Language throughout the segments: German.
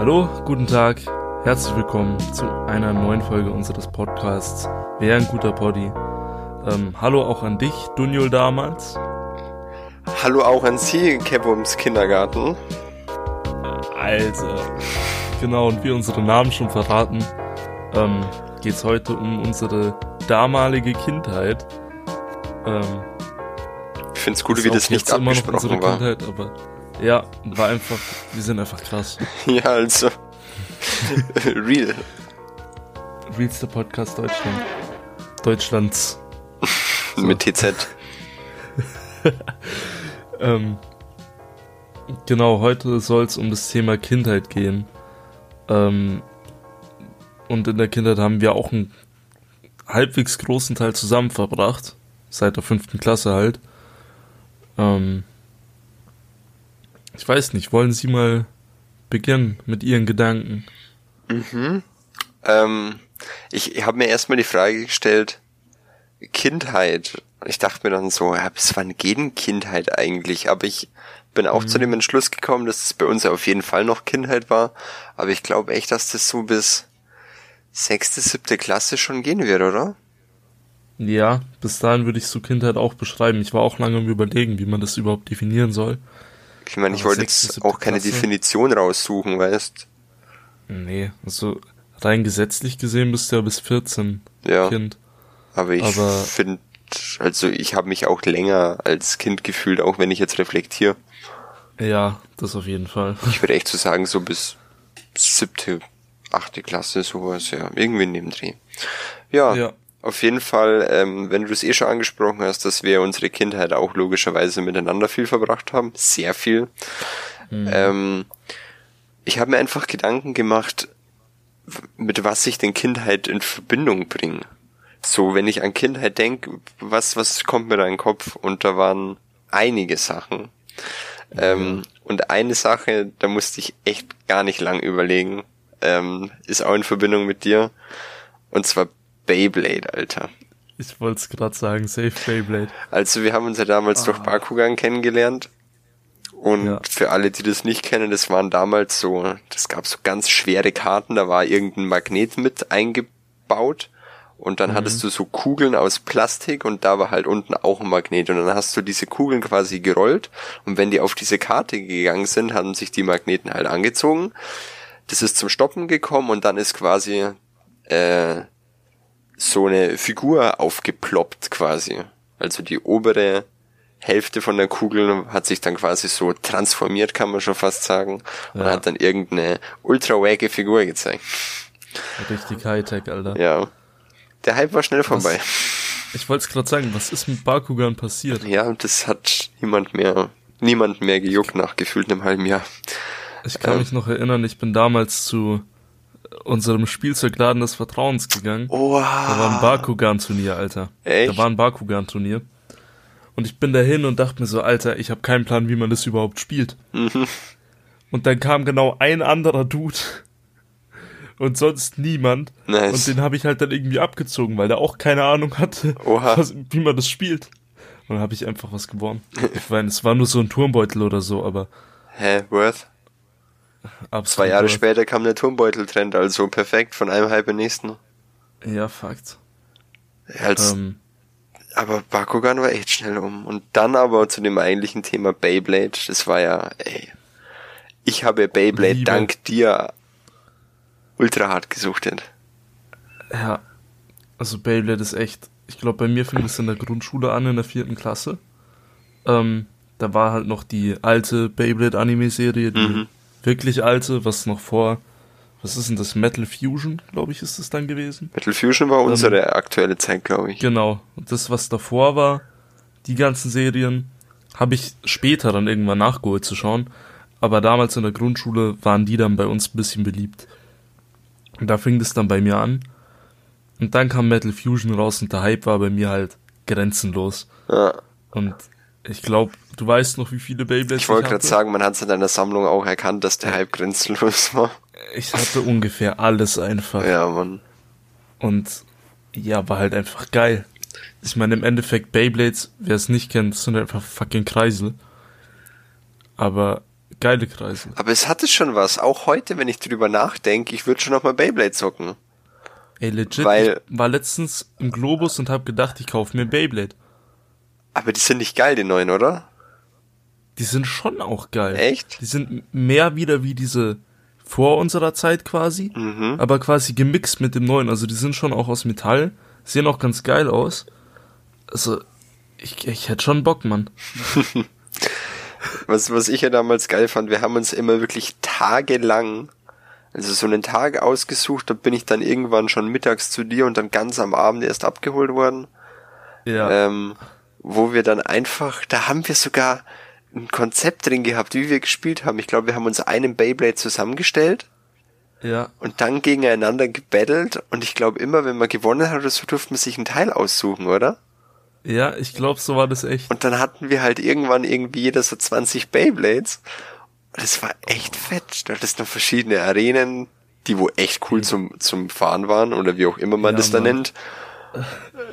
Hallo, guten Tag, herzlich willkommen zu einer neuen Folge unseres Podcasts Wer ein guter Poddy. Ähm, hallo auch an dich, Dunjul damals. Hallo auch an Sie, Kebums Kindergarten. Also, genau, und wie unsere Namen schon verraten, ähm, geht es heute um unsere damalige Kindheit. Ähm, ich finde es gut, wie das nicht abgesprochen war. Kindheit, aber ja, war einfach, wir sind einfach krass. ja, also. Real. Realster Podcast Deutschland. Deutschlands. So. Mit TZ. ähm, genau, heute soll es um das Thema Kindheit gehen. Ähm, und in der Kindheit haben wir auch einen halbwegs großen Teil zusammen verbracht. Seit der fünften Klasse halt. Ähm, ich weiß nicht, wollen Sie mal beginnen mit Ihren Gedanken? Mhm. Ähm, ich habe mir erstmal die Frage gestellt, Kindheit. Ich dachte mir dann so, ja, bis wann geht denn Kindheit eigentlich? Aber ich bin auch mhm. zu dem Entschluss gekommen, dass es bei uns auf jeden Fall noch Kindheit war. Aber ich glaube echt, dass das so bis sechste, siebte Klasse schon gehen wird, oder? Ja, bis dahin würde ich so Kindheit auch beschreiben. Ich war auch lange im Überlegen, wie man das überhaupt definieren soll. Ich meine, ich wollte jetzt auch keine Klasse. Definition raussuchen, weißt? Nee, also rein gesetzlich gesehen bist du ja bis 14 ja, Kind. Aber ich finde, also ich habe mich auch länger als Kind gefühlt, auch wenn ich jetzt reflektiere. Ja, das auf jeden Fall. Ich würde echt so sagen, so bis siebte, achte Klasse, sowas, ja, irgendwie in dem Dreh. Ja, ja. Auf jeden Fall, ähm, wenn du es eh schon angesprochen hast, dass wir unsere Kindheit auch logischerweise miteinander viel verbracht haben, sehr viel. Mhm. Ähm, ich habe mir einfach Gedanken gemacht, mit was ich den Kindheit in Verbindung bringe. So, wenn ich an Kindheit denke, was, was kommt mir da in den Kopf? Und da waren einige Sachen. Mhm. Ähm, und eine Sache, da musste ich echt gar nicht lang überlegen, ähm, ist auch in Verbindung mit dir. Und zwar Beyblade, Alter. Ich wollte es gerade sagen, Safe Beyblade. Also wir haben uns ja damals ah. durch Bakugan kennengelernt. Und ja. für alle, die das nicht kennen, das waren damals so, das gab so ganz schwere Karten, da war irgendein Magnet mit eingebaut. Und dann mhm. hattest du so Kugeln aus Plastik und da war halt unten auch ein Magnet. Und dann hast du diese Kugeln quasi gerollt. Und wenn die auf diese Karte gegangen sind, haben sich die Magneten halt angezogen. Das ist zum Stoppen gekommen und dann ist quasi äh, so eine Figur aufgeploppt quasi. Also die obere Hälfte von der Kugel hat sich dann quasi so transformiert, kann man schon fast sagen, und ja. hat dann irgendeine ultra wagge Figur gezeigt. Richtig Hightech, Alter. Ja. Der Hype war schnell vorbei. Was, ich wollte es gerade sagen, was ist mit Bakugan passiert? Ja, und das hat niemand mehr, niemand mehr gejuckt nach gefühlt einem halben Jahr. Ich kann ähm, mich noch erinnern, ich bin damals zu unserem Spielzeugladen des Vertrauens gegangen. Oha. Da war ein Bakugan-Turnier, Alter. Echt? Da war ein Bakugan-Turnier. Und ich bin dahin und dachte mir so, Alter, ich habe keinen Plan, wie man das überhaupt spielt. Mhm. Und dann kam genau ein anderer Dude und sonst niemand. Nice. Und den habe ich halt dann irgendwie abgezogen, weil der auch keine Ahnung hatte, was, wie man das spielt. Und dann habe ich einfach was gewonnen. ich meine, es war nur so ein Turmbeutel oder so, aber. Hä, worth? Absolut Zwei Jahre später kam der Turmbeutel-Trend, also perfekt, von einem halb in nächsten. Ja, Fakt. Als, ähm, aber Bakugan war echt schnell um. Und dann aber zu dem eigentlichen Thema Beyblade, das war ja, ey. Ich habe Beyblade Liebe. dank dir ultra hart gesuchtet. Ja. Also Beyblade ist echt, ich glaube, bei mir fing es in der Grundschule an, in der vierten Klasse. Ähm, da war halt noch die alte Beyblade-Anime-Serie, die mhm. Wirklich alte, was noch vor was ist denn das? Metal Fusion, glaube ich, ist es dann gewesen. Metal Fusion war unsere ähm, aktuelle Zeit, glaube ich. Genau. Und das, was davor war, die ganzen Serien, habe ich später dann irgendwann nachgeholt zu schauen. Aber damals in der Grundschule waren die dann bei uns ein bisschen beliebt. Und da fing das dann bei mir an. Und dann kam Metal Fusion raus und der Hype war bei mir halt grenzenlos. Ja. Und ich glaube, du weißt noch, wie viele Beyblades ich wollte gerade sagen, man hat es in deiner Sammlung auch erkannt, dass der Hype grenzenlos war. Ich hatte ungefähr alles einfach. Ja, Mann. Und ja, war halt einfach geil. Ich meine, im Endeffekt Beyblades, wer es nicht kennt, sind einfach fucking Kreisel. Aber geile Kreisel. Aber es hatte schon was. Auch heute, wenn ich drüber nachdenke, ich würde schon noch mal Beyblade zocken. Ey, legit, Weil- ich war letztens im Globus und hab gedacht, ich kaufe mir Beyblade. Aber die sind nicht geil, die neuen, oder? Die sind schon auch geil. Echt? Die sind mehr wieder wie diese vor unserer Zeit quasi, Mhm. aber quasi gemixt mit dem neuen. Also die sind schon auch aus Metall, sehen auch ganz geil aus. Also ich, ich hätte schon Bock, Mann. Was, was ich ja damals geil fand, wir haben uns immer wirklich tagelang, also so einen Tag ausgesucht, da bin ich dann irgendwann schon mittags zu dir und dann ganz am Abend erst abgeholt worden, Ja. ähm, wo wir dann einfach, da haben wir sogar ein Konzept drin gehabt, wie wir gespielt haben. Ich glaube, wir haben uns einen Beyblade zusammengestellt ja. und dann gegeneinander gebettelt und ich glaube immer, wenn man gewonnen hat so, durfte man sich ein Teil aussuchen, oder? Ja, ich glaube, so war das echt. Und dann hatten wir halt irgendwann irgendwie jeder so 20 Beyblades. Das war echt fett. Da hattest noch verschiedene Arenen, die wo echt cool zum, zum Fahren waren oder wie auch immer man Ja, das da nennt.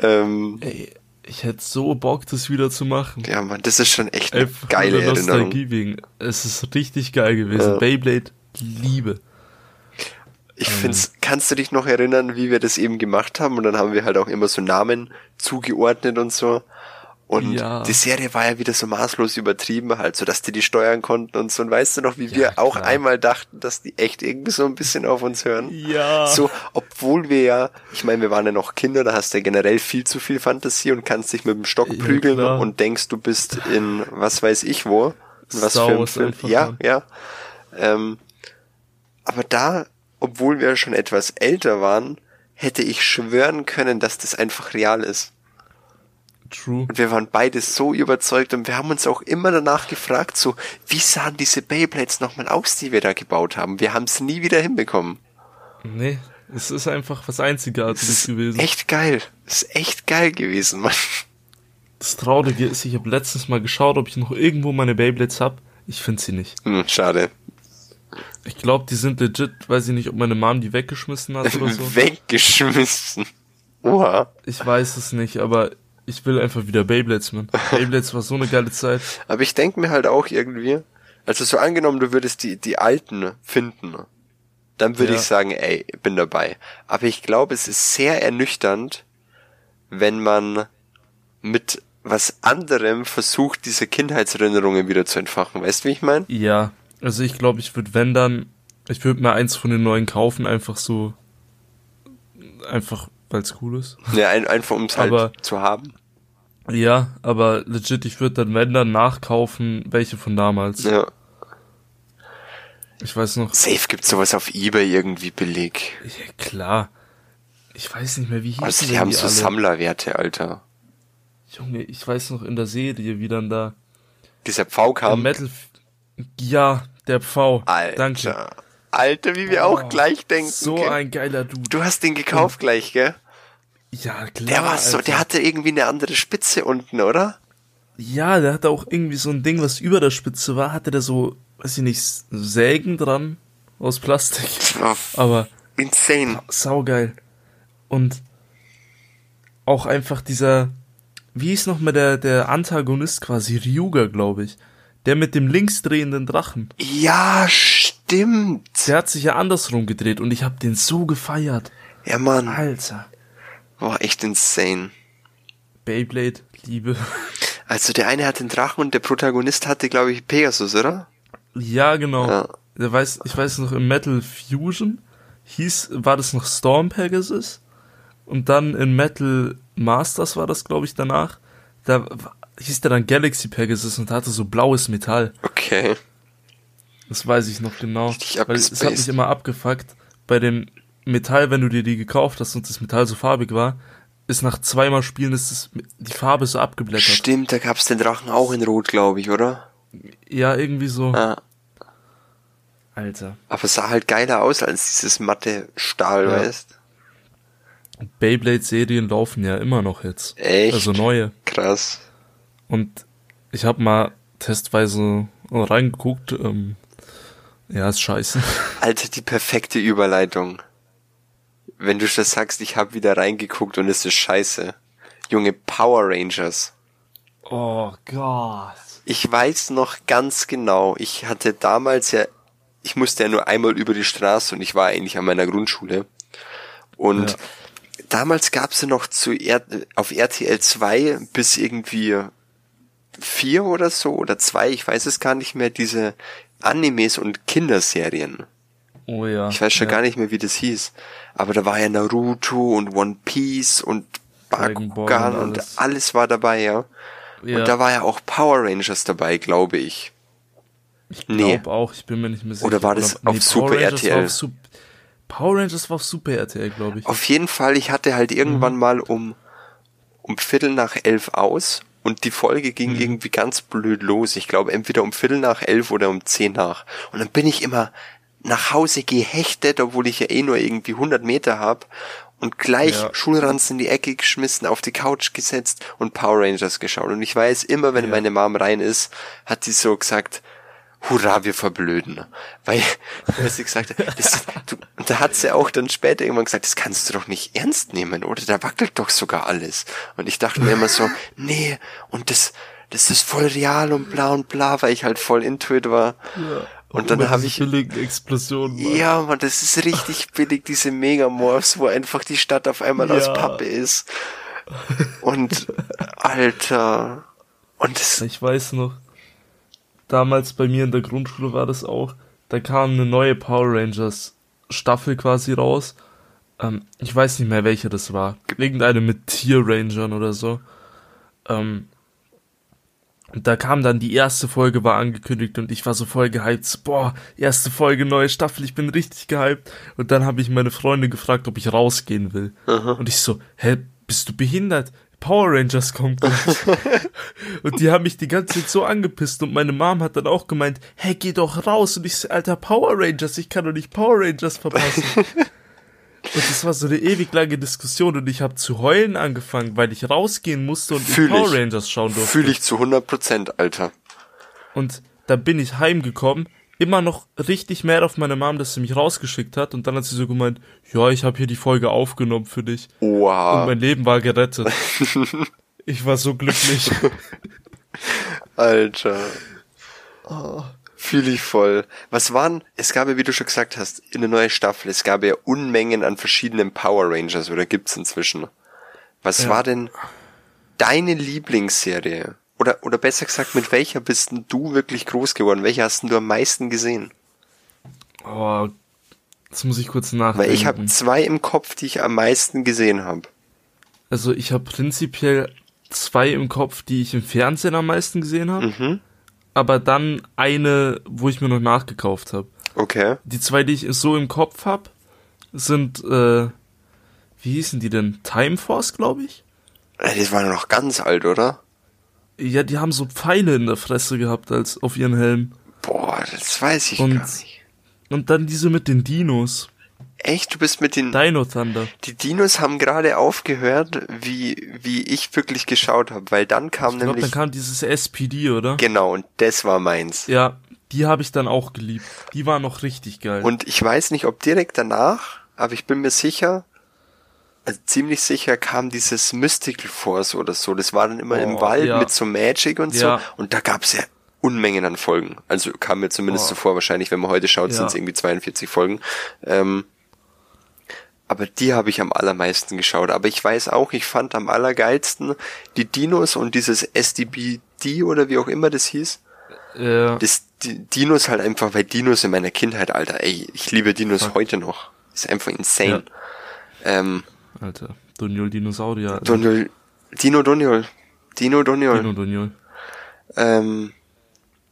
Ähm, Ey, ich hätte so Bock, das wieder zu machen. ja, man, das ist schon echt eine geile Erinnerung. Wegen. Es ist richtig geil gewesen. Ja. Beyblade, Liebe. Ich Ähm. find's, kannst du dich noch erinnern, wie wir das eben gemacht haben? Und dann haben wir halt auch immer so Namen zugeordnet und so. Und Ja. die Serie war ja wieder so maßlos übertrieben, halt, so dass die die steuern konnten und so. Und weißt du noch, wie wir Ja, auch klar. einmal dachten, dass die echt irgendwie so ein bisschen auf uns hören? Ja. So, obwohl wir ja, ich meine, wir waren ja noch Kinder, da hast du ja generell viel zu viel Fantasie und kannst dich mit dem Stock Ja, prügeln klar. und denkst, du bist in was weiß ich wo. In Was Star für ein Film. Ja, Mann. ja. Ähm, aber da, obwohl wir schon etwas älter waren, hätte ich schwören können, dass das einfach real ist. True. Und wir waren beide so überzeugt und wir haben uns auch immer danach gefragt, so, wie sahen diese Beyblades nochmal aus, die wir da gebaut haben? Wir haben es nie wieder hinbekommen. Nee, es ist einfach was Einzigartiges ist gewesen. echt geil. Das ist echt geil gewesen, Mann. Das Traurige ist, ich habe letztens mal geschaut, ob ich noch irgendwo meine Beyblades hab. Ich finde sie nicht. Hm, schade. Ich glaube, die sind legit, weiß ich nicht, ob meine Mom die weggeschmissen hat oder so. Weggeschmissen. Oha. Ich weiß es nicht, aber ich will einfach wieder Beyblades, man. Beyblades war so eine geile Zeit. Aber ich denk mir halt auch irgendwie, also so angenommen, du würdest die, die alten finden, dann würde Ja. ich sagen, ey, bin dabei. Aber ich glaube, es ist sehr ernüchternd, wenn man mit was anderem versucht, diese Kindheitserinnerungen wieder zu entfachen. Weißt du, wie ich meine? Ja, also ich glaube, ich würde, wenn dann, ich würde mir eins von den neuen kaufen, einfach so, einfach, weil es cool ist. Ja, ein, einfach um es halt zu haben. Ja, aber legit, ich würde dann, wenn dann, nachkaufen, welche von damals. Ja. Ich weiß noch, Safe gibt's sowas auf Ebay irgendwie billig. ja, klar. Ich weiß nicht mehr, wie hießen Also die haben so alle? Sammlerwerte, Alter. Junge, ich weiß noch in der Serie, wie dann da Dieser Pfau der kam. Metal, ja, der Pfau. Alter. Danke. Alter, wie wir auch gleich denken. So gell? ein geiler Dude. Du hast den gekauft gleich, gell? Ja, klar. Der war so, Alter. der hatte irgendwie eine andere Spitze unten, oder? Ja, der hatte auch irgendwie so ein Ding, was über der Spitze war, hatte der so, weiß ich nicht, Sägen dran aus Plastik. Aber insane. saugeil. Und auch einfach dieser, wie hieß noch mal der, der Antagonist quasi, Ryuga, glaube ich. Der mit dem linksdrehenden Drachen. Ja, stimmt. Der hat sich ja andersrum gedreht und ich hab den so gefeiert. Ja, Mann. Alter. War echt insane. Beyblade, Liebe. Also der eine hat den Drachen und der Protagonist hatte, glaube ich, Pegasus, oder? Ja, genau. Ja. Der weiß, ich weiß noch, im Metal Fusion hieß, war das noch Storm Pegasus. Und dann in Metal Masters war das, glaube ich, danach. Da hieß der dann Galaxy Pegasus und hatte so blaues Metall. Okay. Das weiß ich noch genau. Weil es hat mich immer abgefuckt. Bei dem Metall, wenn du dir die gekauft hast und das Metall so farbig war, ist nach zweimal Spielen ist das, die Farbe so abgeblättert. Stimmt, da gab's den Drachen auch in Rot, glaube ich, oder? Ja, irgendwie so. Ja. Alter. Aber es sah halt geiler aus als dieses matte Stahl, Ja. weißt? Beyblade-Serien laufen ja immer noch jetzt. Echt? Also neue. Krass. Und ich habe mal testweise reingeguckt. Ähm, ja, ist scheiße. Alter, die perfekte Überleitung. Wenn du das sagst, ich habe wieder reingeguckt und es ist scheiße. Junge, Power Rangers. Oh Gott. Ich weiß noch ganz genau, ich hatte damals ja, ich musste ja nur einmal über die Straße und ich war eigentlich an meiner Grundschule. Und ja. damals gab's ja noch zu R auf RTL 2 bis irgendwie vier oder so oder zwei, ich weiß es gar nicht mehr, diese Animes und Kinderserien. Oh ja. Ich weiß schon ja. gar nicht mehr, wie das hieß. Aber da war ja Naruto und One Piece und Bakugan und alles. alles war dabei, ja. ja. Und da war ja auch Power Rangers dabei, glaube ich. Ich glaube nee. auch, ich bin mir nicht mehr sicher. Oder war das Oder, auf nee, Super Power RTL? Auf Sup Power Rangers war auf Super RTL, glaube ich. Auf jeden Fall, ich hatte halt irgendwann mhm. mal um, um Viertel nach elf aus und die Folge ging mhm. irgendwie ganz blöd los. Ich glaube, entweder um Viertel nach elf oder um zehn nach. Und dann bin ich immer nach Hause gehechtet, obwohl ich ja eh nur irgendwie 100 Meter hab und gleich ja. Schulranzen in die Ecke geschmissen, auf die Couch gesetzt und Power Rangers geschaut. Und ich weiß immer, wenn ja. meine Mom rein ist, hat sie so gesagt, hurra, wir verblöden. Weil, weil sie gesagt hat, das, du, und da hat sie auch dann später irgendwann gesagt, das kannst du doch nicht ernst nehmen, oder? Da wackelt doch sogar alles. Und ich dachte mir immer so, nee, und das, das ist voll real und bla und bla, weil ich halt voll intuit war. Ja. Und dann habe ich billigen Explosionen. Mann. Ja, man, das ist richtig billig diese Megamorphs, wo einfach die Stadt auf einmal ja. aus Pappe ist. Und Alter, und das ich weiß noch, damals bei mir in der Grundschule war das auch, da kam eine neue Power Rangers Staffel quasi raus. Ähm, ich weiß nicht mehr, welche das war. Irgendeine mit Tier Rangern oder so. Ähm, und da kam dann die erste Folge war angekündigt und ich war so voll gehypt. Boah, erste Folge, neue Staffel, ich bin richtig gehypt. Und dann habe ich meine Freunde gefragt, ob ich rausgehen will. Aha. Und ich so, hä, bist du behindert? Power Rangers kommt. und die haben mich die ganze Zeit so angepisst und meine Mom hat dann auch gemeint, hey, geh doch raus. Und ich so, alter, Power Rangers, ich kann doch nicht Power Rangers verpassen. Und das war so eine ewig lange Diskussion und ich habe zu heulen angefangen, weil ich rausgehen musste und Fühl Power Rangers schauen durfte. Fühle ich zu 100 Prozent, Alter. Und da bin ich heimgekommen, immer noch richtig mad auf meine Mom, dass sie mich rausgeschickt hat und dann hat sie so gemeint, ja, ich habe hier die Folge aufgenommen für dich. Wow. Und mein Leben war gerettet. ich war so glücklich. Alter. Oh. Fühle ich voll. Was waren, es gab ja, wie du schon gesagt hast, in der neuen Staffel, es gab ja Unmengen an verschiedenen Power Rangers, oder gibt's inzwischen? Was ja. war denn deine Lieblingsserie? Oder, oder besser gesagt, mit welcher bist denn du wirklich groß geworden? Welche hast denn du am meisten gesehen? Oh, das muss ich kurz nachdenken. Weil ich habe zwei im Kopf, die ich am meisten gesehen habe. Also ich habe prinzipiell zwei im Kopf, die ich im Fernsehen am meisten gesehen habe. Mhm aber dann eine, wo ich mir noch nachgekauft habe. Okay. Die zwei, die ich so im Kopf habe, sind, äh, wie hießen die denn? Time Force, glaube ich? Die waren noch ganz alt, oder? Ja, die haben so Pfeile in der Fresse gehabt als auf ihren Helm. Boah, das weiß ich und, gar nicht. Und dann diese mit den Dinos. Echt? Du bist mit den... Dino Thunder. Die Dinos haben gerade aufgehört, wie, wie ich wirklich geschaut habe, weil dann kam ich glaub, nämlich... dann kam dieses SPD, oder? Genau, und das war meins. Ja, die habe ich dann auch geliebt. Die war noch richtig geil. Und ich weiß nicht, ob direkt danach, aber ich bin mir sicher, also ziemlich sicher kam dieses Mystical Force oder so. Das war dann immer oh, im Wald ja. mit so Magic und ja. so. Und da gab's ja Unmengen an Folgen. Also kam mir zumindest oh. so vor, wahrscheinlich, wenn man heute schaut, ja. sind es irgendwie 42 Folgen. Ähm, aber die habe ich am allermeisten geschaut. Aber ich weiß auch, ich fand am allergeilsten die Dinos und dieses SDBD oder wie auch immer das hieß. Ja. Das die Dinos halt einfach, weil Dinos in meiner Kindheit, Alter, ey, ich liebe Dinos ja. heute noch. Ist einfach insane. Ähm, Alter, Doniol Dinosaurier. Alter. Doniol, Dino Doniol. Dino Doniol. Dino Doniol. Ähm,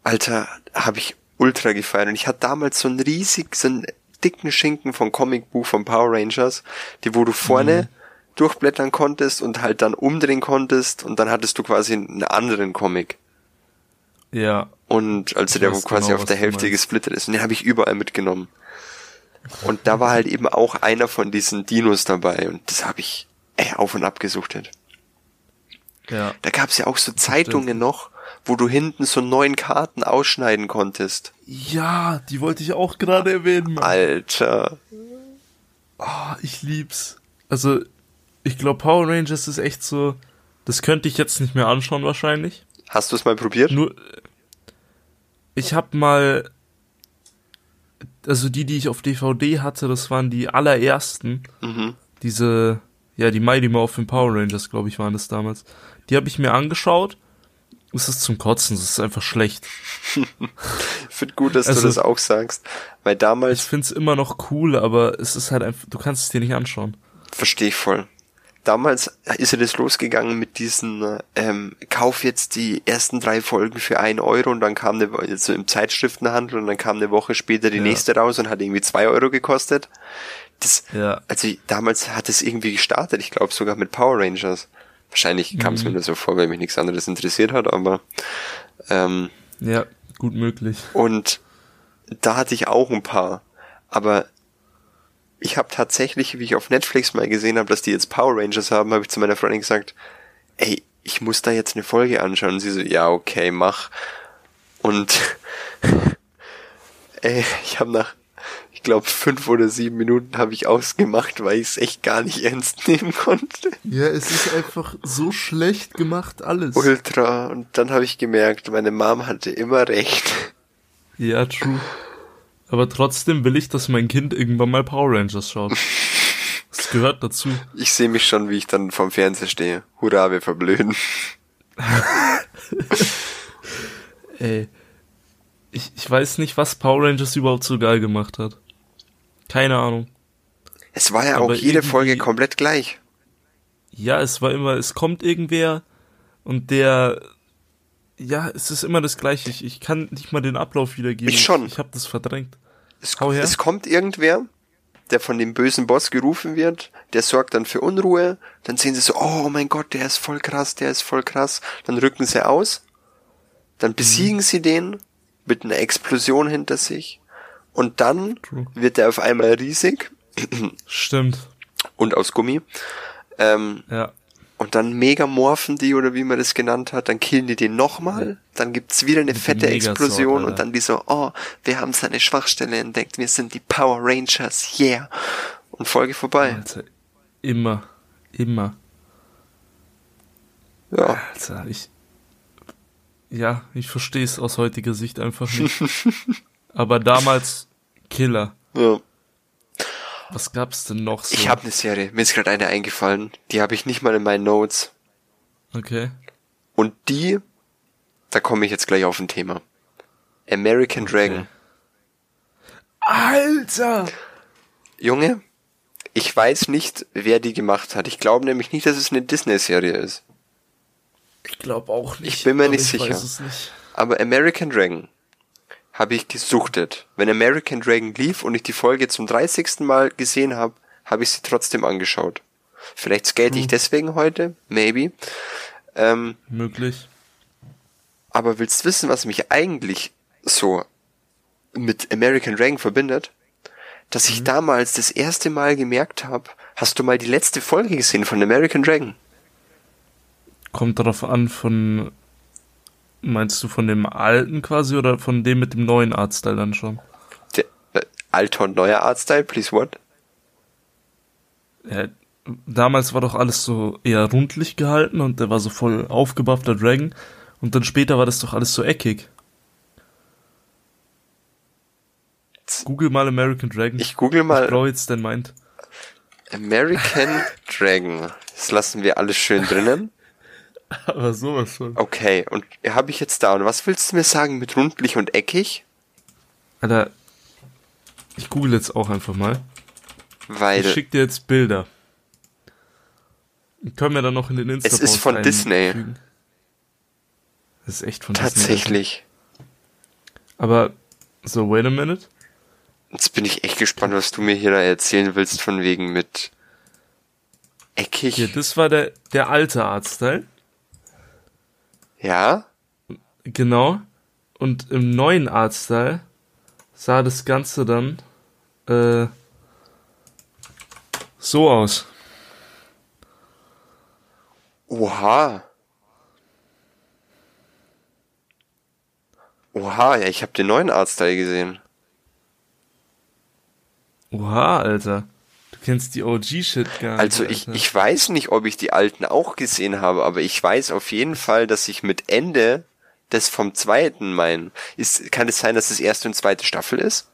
Alter, habe ich ultra gefeiert. Und ich hatte damals so ein riesig, so ein dicken Schinken von Comicbuch von Power Rangers, die wo du vorne mhm. durchblättern konntest und halt dann umdrehen konntest und dann hattest du quasi einen anderen Comic. Ja. Und also der wo quasi genau, auf der Hälfte gesplittet ist. Und den habe ich überall mitgenommen. Und da war halt eben auch einer von diesen Dinos dabei und das habe ich ey, auf und ab gesuchtet. Ja. Da gab's ja auch so Zeitungen noch, wo du hinten so neun Karten ausschneiden konntest. Ja, die wollte ich auch gerade erwähnen. Alter. Oh, ich lieb's. Also, ich glaube, Power Rangers ist echt so. Das könnte ich jetzt nicht mehr anschauen wahrscheinlich. Hast du es mal probiert? Nur, ich habe mal, also die, die ich auf DVD hatte, das waren die allerersten. Mhm. Diese, ja, die Mighty Morphin Power Rangers, glaube ich, waren das damals. Die habe ich mir angeschaut. Es ist zum Kotzen, es ist einfach schlecht. ich finde gut, dass also, du das auch sagst. Weil damals. Ich finde es immer noch cool, aber es ist halt einfach, du kannst es dir nicht anschauen. Verstehe ich voll damals ist er das losgegangen mit diesen, ähm, kauf jetzt die ersten drei Folgen für ein Euro und dann kam eine, also im Zeitschriftenhandel und dann kam eine Woche später die ja. nächste raus und hat irgendwie zwei Euro gekostet. Das, ja. also damals hat es irgendwie gestartet, ich glaube sogar mit Power Rangers. Wahrscheinlich kam es mhm. mir nur so vor, weil mich nichts anderes interessiert hat, aber ähm, ja, gut möglich. Und da hatte ich auch ein paar, aber ich habe tatsächlich, wie ich auf Netflix mal gesehen habe, dass die jetzt Power Rangers haben, habe ich zu meiner Freundin gesagt, ey, ich muss da jetzt eine Folge anschauen. Und sie so, ja, okay, mach. Und ey, ich habe nach, ich glaube, fünf oder sieben Minuten habe ich ausgemacht, weil ich es echt gar nicht ernst nehmen konnte. Ja, es ist einfach so schlecht gemacht, alles. Ultra. Und dann habe ich gemerkt, meine Mom hatte immer recht. Ja, true. Aber trotzdem will ich, dass mein Kind irgendwann mal Power Rangers schaut. Das gehört dazu. Ich sehe mich schon, wie ich dann vom Fernseher stehe. Hurra, wir verblöden. Ey. Ich, ich weiß nicht, was Power Rangers überhaupt so geil gemacht hat. Keine Ahnung. Es war ja Aber auch jede Folge komplett gleich. Ja, es war immer, es kommt irgendwer und der ja, es ist immer das Gleiche. Ich, ich kann nicht mal den Ablauf wiedergeben. Ich schon. Ich, ich habe das verdrängt. Es, es kommt irgendwer, der von dem bösen Boss gerufen wird, der sorgt dann für Unruhe, dann sehen sie so, oh mein Gott, der ist voll krass, der ist voll krass, dann rücken sie aus, dann mhm. besiegen mhm. sie den mit einer Explosion hinter sich und dann True. wird er auf einmal riesig. Stimmt. Und aus Gummi. Ähm, ja. Und dann megamorphen die oder wie man das genannt hat, dann killen die den nochmal, dann gibt's wieder eine fette Explosion und dann die so, oh, wir haben seine Schwachstelle entdeckt, wir sind die Power Rangers, yeah. Und Folge vorbei. Alter, immer, immer. Ja. Alter, ich, ja, ich verstehe es aus heutiger Sicht einfach nicht. Aber damals Killer. Ja. Was gab's denn noch so? Ich habe eine Serie. Mir ist gerade eine eingefallen. Die habe ich nicht mal in meinen Notes. Okay. Und die, da komme ich jetzt gleich auf ein Thema. American okay. Dragon. Alter! Junge, ich weiß nicht, wer die gemacht hat. Ich glaube nämlich nicht, dass es eine Disney-Serie ist. Ich glaube auch nicht. Ich bin mir nicht sicher. Nicht. Aber American Dragon habe ich gesuchtet. Wenn American Dragon lief und ich die Folge zum 30. Mal gesehen habe, habe ich sie trotzdem angeschaut. Vielleicht skate hm. ich deswegen heute, maybe. Ähm, Möglich. Aber willst wissen, was mich eigentlich so mit American Dragon verbindet? Dass ich mhm. damals das erste Mal gemerkt habe, hast du mal die letzte Folge gesehen von American Dragon? Kommt darauf an, von Meinst du von dem alten quasi oder von dem mit dem neuen Artstyle dann schon? Der äh, alter und neuer Artstyle, please what? Ja, damals war doch alles so eher rundlich gehalten und der war so voll aufgebuffter Dragon und dann später war das doch alles so eckig. Google mal American Dragon. Ich google mal. Ich brauche jetzt dein meint. American Dragon. Das lassen wir alles schön drinnen. Aber sowas von. Okay, und habe ich jetzt da. Und was willst du mir sagen mit rundlich und eckig? Alter, ich google jetzt auch einfach mal. Weil. Ich schick dir jetzt Bilder. Können wir dann noch in den Insta Es ist von Disney. Das ist echt von Tatsächlich. Disney. Tatsächlich. Aber, so, wait a minute. Jetzt bin ich echt gespannt, was du mir hier da erzählen willst, von wegen mit eckig. Hier, das war der, der alte Artstyle. Ja. Genau. Und im neuen Artstyle sah das Ganze dann äh, so aus. Oha. Oha, ja, ich habe den neuen Artstyle gesehen. Oha, Alter kennst die OG-Shit gar nicht. Also ich, ich weiß nicht, ob ich die alten auch gesehen habe, aber ich weiß auf jeden Fall, dass ich mit Ende das vom zweiten meinen. Ist, kann es sein, dass das erste und zweite Staffel ist?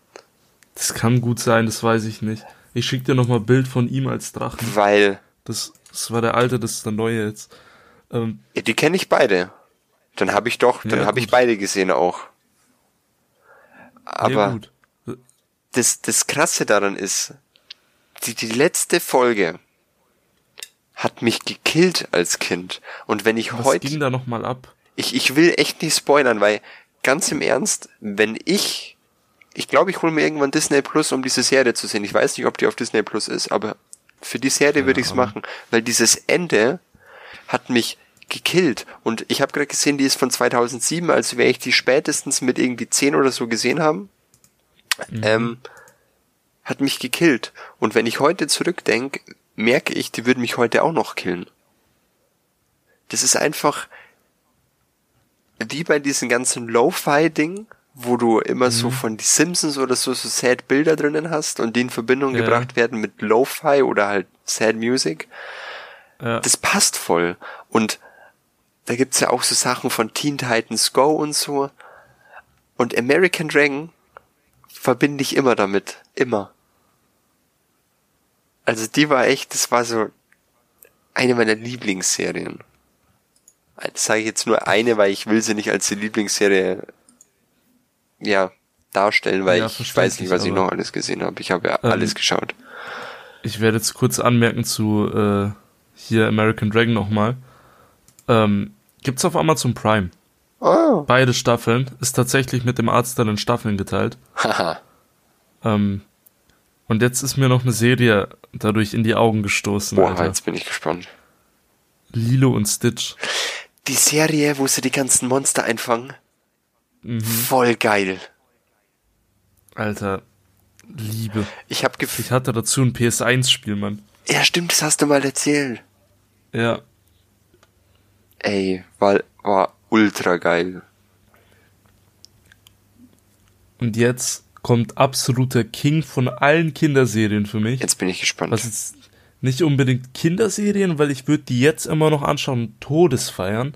Das kann gut sein, das weiß ich nicht. Ich schick dir nochmal Bild von ihm als Drachen. Weil. Das, das war der alte, das ist der neue jetzt. Ähm, ja, die kenne ich beide. Dann habe ich doch, dann ja, habe ich beide gesehen auch. Aber ja, das, das Krasse daran ist, die, die letzte Folge hat mich gekillt als Kind. Und wenn ich Was heute. ging da nochmal ab? Ich, ich will echt nicht spoilern, weil ganz im Ernst, wenn ich. Ich glaube, ich hole mir irgendwann Disney Plus, um diese Serie zu sehen. Ich weiß nicht, ob die auf Disney Plus ist, aber für die Serie ja, würde ich es machen, weil dieses Ende hat mich gekillt. Und ich habe gerade gesehen, die ist von 2007, also werde ich die spätestens mit irgendwie 10 oder so gesehen haben. Mhm. Ähm, hat mich gekillt. Und wenn ich heute zurückdenke, merke ich, die würden mich heute auch noch killen. Das ist einfach wie bei diesen ganzen Lo-Fi-Ding, wo du immer mhm. so von die Simpsons oder so, so sad Bilder drinnen hast und die in Verbindung ja. gebracht werden mit Lo-Fi oder halt sad Music. Ja. Das passt voll. Und da gibt's ja auch so Sachen von Teen Titans Go und so. Und American Dragon verbinde ich immer damit. Immer. Also die war echt, das war so eine meiner Lieblingsserien. Das sage ich jetzt nur eine, weil ich will sie nicht als die Lieblingsserie ja darstellen, weil ja, ich weiß nicht, was ich noch alles gesehen habe. Ich habe ja ähm, alles geschaut. Ich werde jetzt kurz anmerken zu äh, hier American Dragon nochmal. Ähm, gibt's auf Amazon Prime. Oh. Beide Staffeln. Ist tatsächlich mit dem Arzt dann in Staffeln geteilt. Haha. ähm, und jetzt ist mir noch eine Serie dadurch in die Augen gestoßen. Boah, Alter. jetzt bin ich gespannt. Lilo und Stitch. Die Serie, wo sie die ganzen Monster einfangen. Mhm. Voll geil. Alter, Liebe. Ich hab Gefühl. Ich hatte dazu ein PS1-Spiel, Mann. Ja, stimmt, das hast du mal erzählt. Ja. Ey, war, war ultra geil. Und jetzt kommt absoluter King von allen Kinderserien für mich. Jetzt bin ich gespannt. Was jetzt nicht unbedingt Kinderserien, weil ich würde die jetzt immer noch anschauen, Todesfeiern.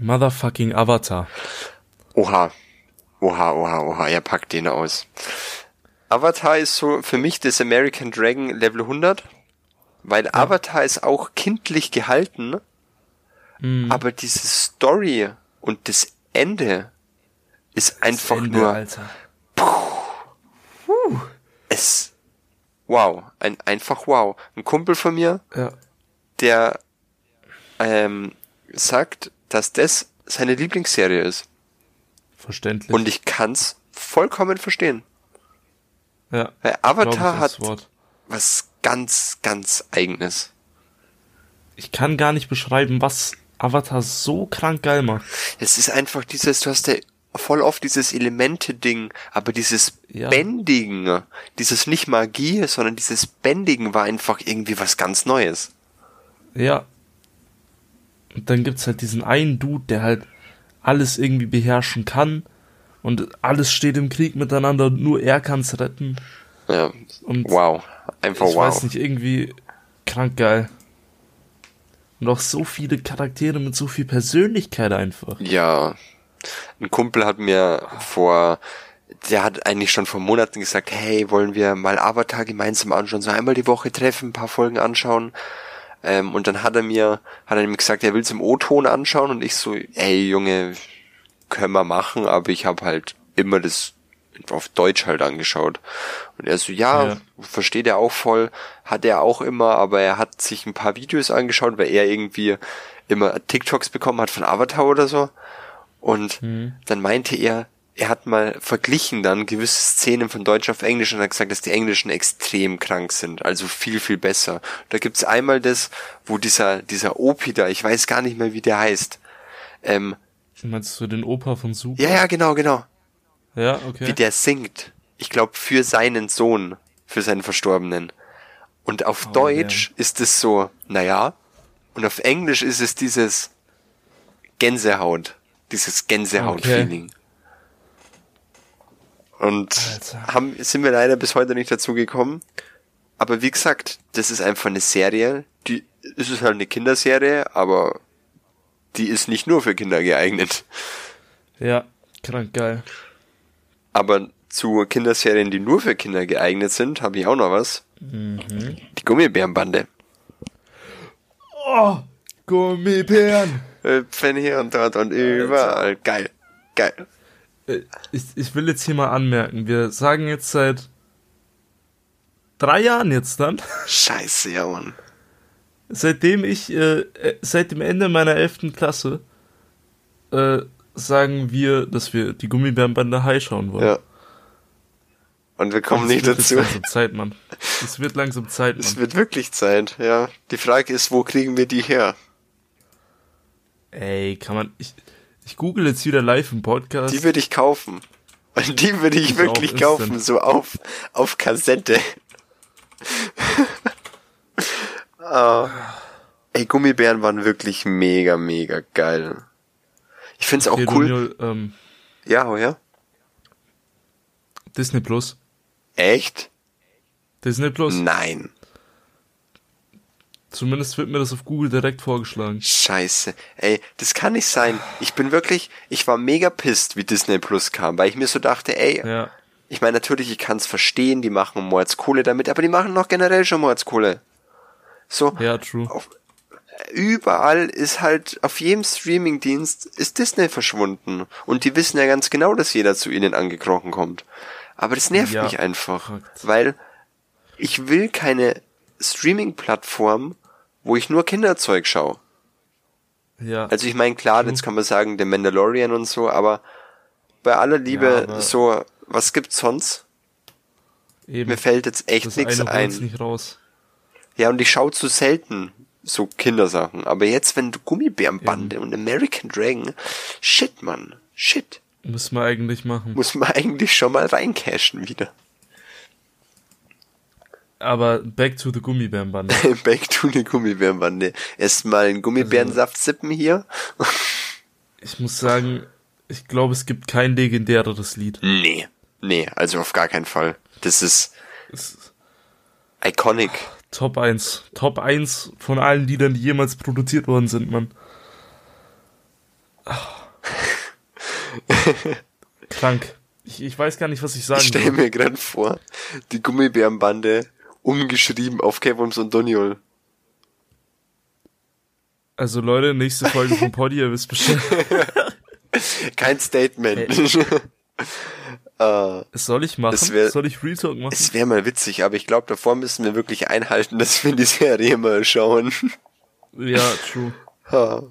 Motherfucking Avatar. Oha. Oha, oha, oha, er packt den aus. Avatar ist so für mich das American Dragon Level 100, weil ja. Avatar ist auch kindlich gehalten, mhm. aber diese Story und das Ende ist einfach Ende, nur. Alter. Puh, puh, es. Wow. Ein, einfach wow. Ein Kumpel von mir, ja. der ähm, sagt, dass das seine Lieblingsserie ist. Verständlich. Und ich kann's vollkommen verstehen. Ja. Weil Avatar hat Wort. was ganz, ganz eigenes. Ich kann gar nicht beschreiben, was Avatar so krank geil macht. Es ist einfach dieses, du hast ja voll oft dieses Elemente-Ding, aber dieses ja. Bändigen, dieses nicht Magie, sondern dieses Bändigen war einfach irgendwie was ganz Neues. Ja. Und dann gibt's halt diesen einen Dude, der halt alles irgendwie beherrschen kann und alles steht im Krieg miteinander, nur er kann's retten. Ja. Und wow. Einfach ich wow. Ich weiß nicht, irgendwie krank geil. Auch so viele Charaktere mit so viel Persönlichkeit einfach. Ja, ein Kumpel hat mir vor, der hat eigentlich schon vor Monaten gesagt, hey, wollen wir mal Avatar gemeinsam anschauen, so einmal die Woche treffen, ein paar Folgen anschauen. Ähm, und dann hat er mir, hat er mir gesagt, er will es im O-Ton anschauen und ich so, ey Junge, können wir machen, aber ich habe halt immer das auf Deutsch halt angeschaut. Und er so, ja, ja. versteht er auch voll, hat er auch immer, aber er hat sich ein paar Videos angeschaut, weil er irgendwie immer TikToks bekommen hat von Avatar oder so. Und mhm. dann meinte er, er hat mal verglichen dann gewisse Szenen von Deutsch auf Englisch und hat gesagt, dass die Englischen extrem krank sind, also viel, viel besser. Da gibt's einmal das, wo dieser, dieser Opi da, ich weiß gar nicht mehr, wie der heißt. Ähm, Meinst du den Opa von Super? Ja, ja, genau, genau. Ja, okay. Wie der singt. Ich glaube, für seinen Sohn, für seinen Verstorbenen. Und auf oh, Deutsch yeah. ist es so, naja. Und auf Englisch ist es dieses Gänsehaut. Dieses Gänsehaut-Feeling. Okay. Und haben, sind wir leider bis heute nicht dazu gekommen. Aber wie gesagt, das ist einfach eine Serie, die, es ist halt eine Kinderserie, aber die ist nicht nur für Kinder geeignet. Ja, krank geil. Aber zu Kinderserien, die nur für Kinder geeignet sind, habe ich auch noch was. Mhm. Die Gummibärenbande. Oh, Gummibären. Hüpfen hier und dort und überall. Geil. Geil. Äh, ich, ich will jetzt hier mal anmerken, wir sagen jetzt seit drei Jahren jetzt dann. Scheiße, ja, Mann. Seitdem ich, äh, äh seit dem Ende meiner elften Klasse, äh, sagen wir, dass wir die Gummibärenbande High schauen wollen. Ja. Und wir kommen nicht dazu. Es wird langsam Zeit, Mann. Es wird langsam Zeit, Mann. Es wird wirklich Zeit, ja. Die Frage ist, wo kriegen wir die her? Ey, kann man, ich, ich google jetzt wieder live im Podcast. Die würde ich kaufen. Und die würde ich, ich wirklich kaufen, so auf, auf Kassette. uh, ey, Gummibären waren wirklich mega, mega geil. Ich find's okay, auch cool. Daniel, ähm, ja, ja. Disney Plus. Echt? Disney Plus? Nein. Zumindest wird mir das auf Google direkt vorgeschlagen. Scheiße. Ey, das kann nicht sein. Ich bin wirklich, ich war mega pisst, wie Disney Plus kam, weil ich mir so dachte, ey, ja. ich meine natürlich, ich kann es verstehen, die machen Mordskohle damit, aber die machen noch generell schon Mordskohle. So. Ja, true. Auf, überall ist halt, auf jedem Streamingdienst ist Disney verschwunden. Und die wissen ja ganz genau, dass jeder zu ihnen angekrochen kommt. Aber das nervt ja, mich einfach, weil ich will keine Streaming-Plattform, wo ich nur Kinderzeug schaue. Ja. Also ich meine, klar, jetzt kann man sagen, der Mandalorian und so, aber bei aller Liebe, ja, so, was gibt's sonst? Eben. Mir fällt jetzt echt nichts ein. Nicht raus. Ja, und ich schaue zu selten so Kindersachen. Aber jetzt, wenn du Gummibärenbande Eben. und American Dragon, shit, Mann, shit. Muss man eigentlich machen. Muss man eigentlich schon mal reincashen wieder. Aber back to the Gummibärenbande. back to the Gummibärenbande. Erstmal einen Gummibärensaft also, sippen hier. ich muss sagen, ich glaube, es gibt kein legendäreres Lied. Nee. Nee, also auf gar keinen Fall. Das ist iconic. Top 1. Top 1 von allen Liedern, die jemals produziert worden sind, Mann. Krank. Ich, ich weiß gar nicht, was ich sagen Ich stelle mir gerade vor, die Gummibärenbande umgeschrieben auf Kevums und Doniol. Also Leute, nächste Folge von Poddy, ihr wisst Bescheid. Kein Statement. Uh, soll ich machen? Wär, soll ich Real Talk machen? Es wäre mal witzig, aber ich glaube, davor müssen wir wirklich einhalten, dass wir die Serie mal schauen. Ja, true. Uh,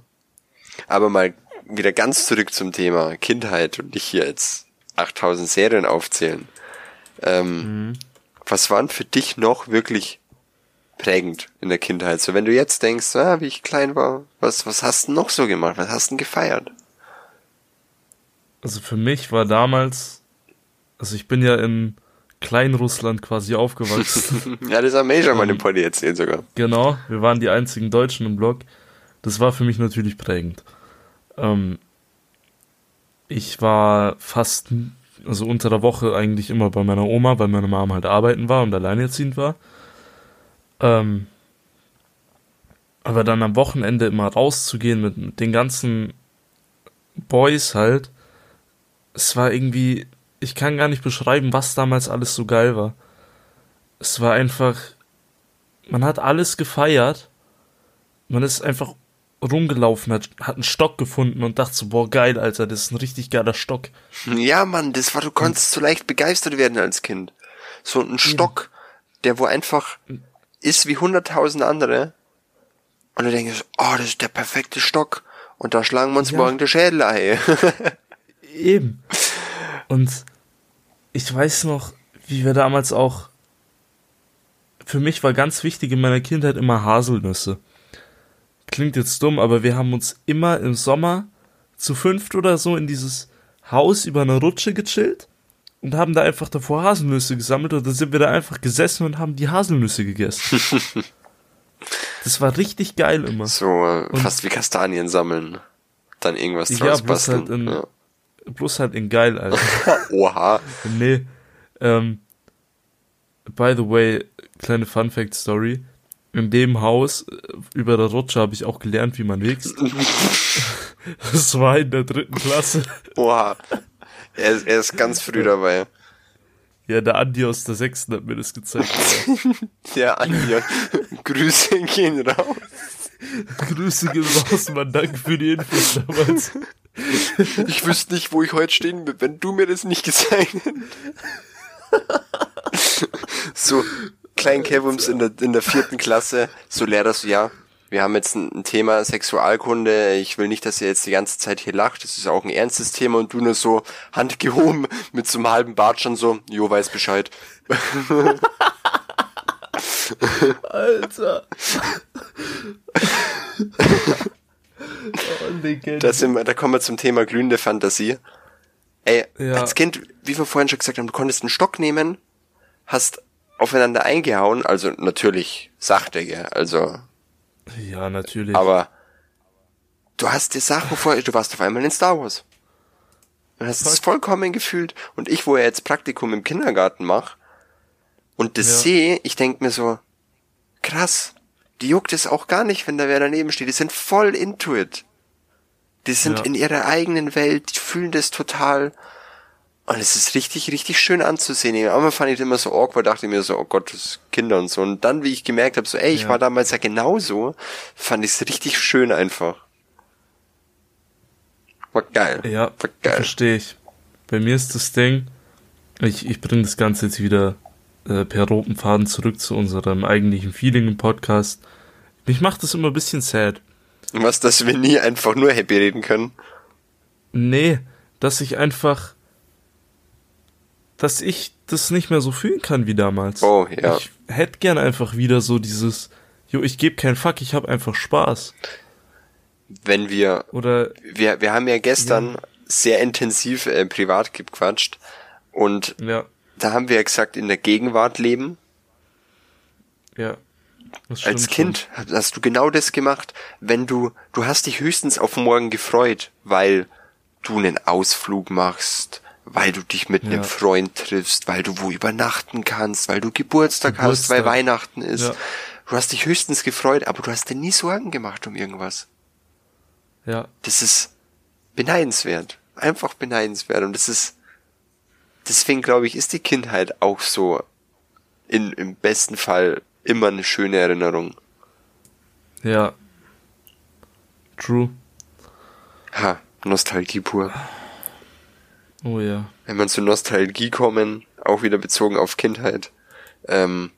aber mal wieder ganz zurück zum Thema Kindheit und nicht hier jetzt 8000 Serien aufzählen. Ähm, mhm was waren für dich noch wirklich prägend in der Kindheit? So, wenn du jetzt denkst, ah, wie ich klein war, was, was hast du noch so gemacht? Was hast du gefeiert? Also für mich war damals, also ich bin ja in Kleinrussland quasi aufgewachsen. ja, das haben schon mal im Pony erzählt sogar. Genau, wir waren die einzigen Deutschen im Blog. Das war für mich natürlich prägend. Ähm, ich war fast also unter der Woche eigentlich immer bei meiner Oma, weil meine Mom halt arbeiten war und alleinerziehend war. Ähm, aber dann am Wochenende immer rauszugehen mit, mit den ganzen Boys halt, es war irgendwie, ich kann gar nicht beschreiben, was damals alles so geil war. Es war einfach, man hat alles gefeiert. Man ist einfach rumgelaufen hat, hat einen Stock gefunden und dachte so, boah, geil, Alter, das ist ein richtig geiler Stock. Ja, Mann, das war, du konntest so leicht begeistert werden als Kind. So ein Stock, der wo einfach ist wie hunderttausend andere. Und du denkst, oh, das ist der perfekte Stock. Und da schlagen wir uns ja. morgen die Schädel ein. Eben. Und ich weiß noch, wie wir damals auch, für mich war ganz wichtig in meiner Kindheit immer Haselnüsse klingt jetzt dumm, aber wir haben uns immer im Sommer zu fünft oder so in dieses Haus über eine Rutsche gechillt und haben da einfach davor Haselnüsse gesammelt und dann sind wir da einfach gesessen und haben die Haselnüsse gegessen. das war richtig geil immer. So, äh, fast wie Kastanien sammeln. Dann irgendwas draus ja, bloß basteln. Halt in, ja. Bloß halt in geil, Alter. Oha. nee. Ähm, by the way, kleine Fun Fact Story in dem Haus äh, über der Rutsche habe ich auch gelernt, wie man wächst. das war in der dritten Klasse. Oha. Er ist, er ist ganz früh dabei. Ja, der Andi aus der sechsten hat mir das gezeigt. der Andi. Grüße gehen raus. Grüße gehen raus, Mann. Danke für die Infos damals. Ich wüsste nicht, wo ich heute stehen bin, wenn du mir das nicht gezeigt hättest. so, kleinen Kevums in der, in der vierten Klasse, so Lehrer so, ja, wir haben jetzt ein, ein, Thema Sexualkunde, ich will nicht, dass ihr jetzt die ganze Zeit hier lacht, das ist auch ein ernstes Thema und du nur so Hand gehoben mit so einem halben Bart schon so, jo, weiß Bescheid. Alter. Oh, das wir, da kommen wir zum Thema glühende Fantasie. Ey, ja. als Kind, wie wir vorhin schon gesagt haben, du konntest einen Stock nehmen, hast aufeinander eingehauen, also natürlich sachte, gell, also. Ja, natürlich. Aber du hast dir Sachen vor, du warst auf einmal in Star Wars. Du hast es vollkommen gefühlt. Und ich, wo ja jetzt Praktikum im Kindergarten mache und das ja. sehe, ich denk mir so, krass, die juckt es auch gar nicht, wenn da wer daneben steht. Die sind voll into it. Die sind ja. in ihrer eigenen Welt, die fühlen das total. Und es ist richtig, richtig schön anzusehen. Am Anfang fand ich das immer so awkward, dachte mir so, oh Gott, das Kinder und so. Und dann, wie ich gemerkt habe, so, ey, ich ja. war damals ja genauso, fand ich es richtig schön einfach. War geil. Ja, war geil. verstehe ich. Bei mir ist das Ding, ich, ich bringe das Ganze jetzt wieder äh, per roten Faden zurück zu unserem eigentlichen Feeling im Podcast. Mich macht das immer ein bisschen sad. Was, dass wir nie einfach nur happy reden können? Nee, dass ich einfach, dass ich das nicht mehr so fühlen kann wie damals. Oh, ja. Ich hätte gern einfach wieder so dieses, jo, ich gebe keinen Fuck, ich hab einfach Spaß. Wenn wir, oder, wir, wir haben ja gestern ja. sehr intensiv äh, privat gequatscht und ja. da haben wir ja gesagt, in der Gegenwart leben. Ja als Kind schon. hast du genau das gemacht, wenn du, du hast dich höchstens auf morgen gefreut, weil du einen Ausflug machst, weil du dich mit ja. einem Freund triffst, weil du wo übernachten kannst, weil du Geburtstag, Geburtstag. hast, weil Weihnachten ist. Ja. Du hast dich höchstens gefreut, aber du hast dir nie Sorgen gemacht um irgendwas. Ja. Das ist beneidenswert. Einfach beneidenswert. Und das ist, deswegen glaube ich, ist die Kindheit auch so in, im besten Fall immer eine schöne Erinnerung. Ja. True. Ha, Nostalgie pur. Oh ja. Wenn wir zu Nostalgie kommen, auch wieder bezogen auf Kindheit. Ähm,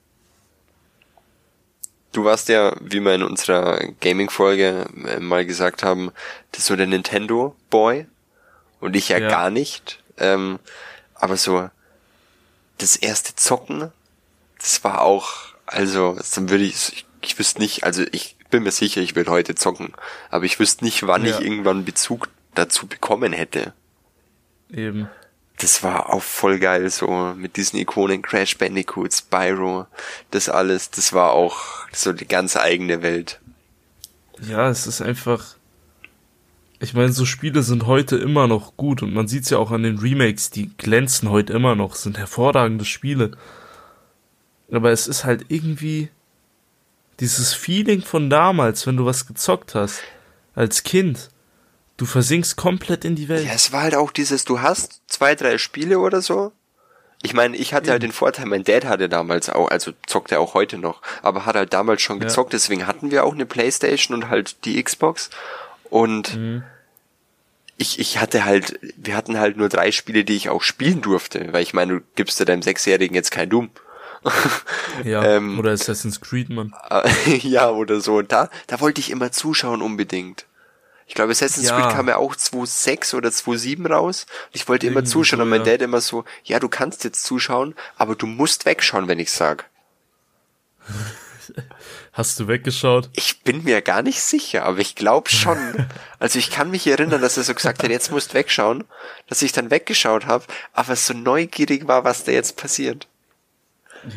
du warst ja, wie wir in unserer Gaming-Folge äh, mal gesagt haben, das ist so der Nintendo Boy. Und ich ja, ja. gar nicht. Ähm, aber so das erste Zocken, das war auch also, dann würde ich, ich, ich wüsste nicht, also ich bin mir sicher, ich würde heute zocken, aber ich wüsste nicht, wann ja. ich irgendwann Bezug dazu bekommen hätte. Eben. Das war auch voll geil, so mit diesen Ikonen Crash Bandicoot, Spyro, das alles, das war auch so die ganz eigene Welt. Ja, es ist einfach. Ich meine, so Spiele sind heute immer noch gut und man sieht's ja auch an den Remakes, die glänzen heute immer noch, sind hervorragende Spiele. Aber es ist halt irgendwie dieses Feeling von damals, wenn du was gezockt hast, als Kind. Du versinkst komplett in die Welt. Ja, es war halt auch dieses, du hast zwei, drei Spiele oder so. Ich meine, ich hatte ja. halt den Vorteil, mein Dad hatte damals auch, also zockt er auch heute noch, aber hat halt damals schon gezockt, ja. deswegen hatten wir auch eine Playstation und halt die Xbox. Und mhm. ich, ich hatte halt, wir hatten halt nur drei Spiele, die ich auch spielen durfte, weil ich meine, du gibst dir deinem Sechsjährigen jetzt kein Doom. ja, ähm, oder Assassin's Creed, man. ja, oder so. Da, da wollte ich immer zuschauen unbedingt. Ich glaube, Assassin's ja. Creed kam ja auch 2.6 oder 2.7 raus. Ich wollte immer zuschauen so, und mein ja. Dad immer so, ja, du kannst jetzt zuschauen, aber du musst wegschauen, wenn ich sag. Hast du weggeschaut? Ich bin mir gar nicht sicher, aber ich glaube schon. Also ich kann mich erinnern, dass er so gesagt hat, jetzt musst wegschauen, dass ich dann weggeschaut habe, aber so neugierig war, was da jetzt passiert.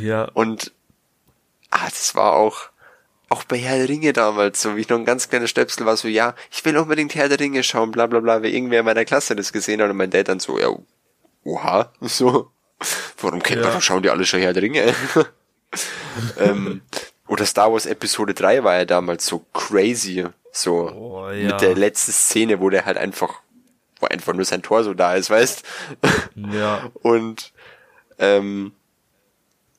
Ja. Und ah, das war auch, auch bei Herr der Ringe damals, so wie ich noch ein ganz kleiner Stöpsel war, so, ja, ich will unbedingt Herr der Ringe schauen, bla bla bla, weil irgendwer in meiner Klasse das gesehen hat und mein Dad dann so, ja, oha, so, warum kennt ja. warum schauen die alle schon Herr der Ringe? ähm, oder Oder Star Wars Episode 3 war ja damals so crazy. So Oh, ja. mit der letzten Szene, wo der halt einfach, wo einfach nur sein Tor so da ist, weißt? Ja, Und ähm,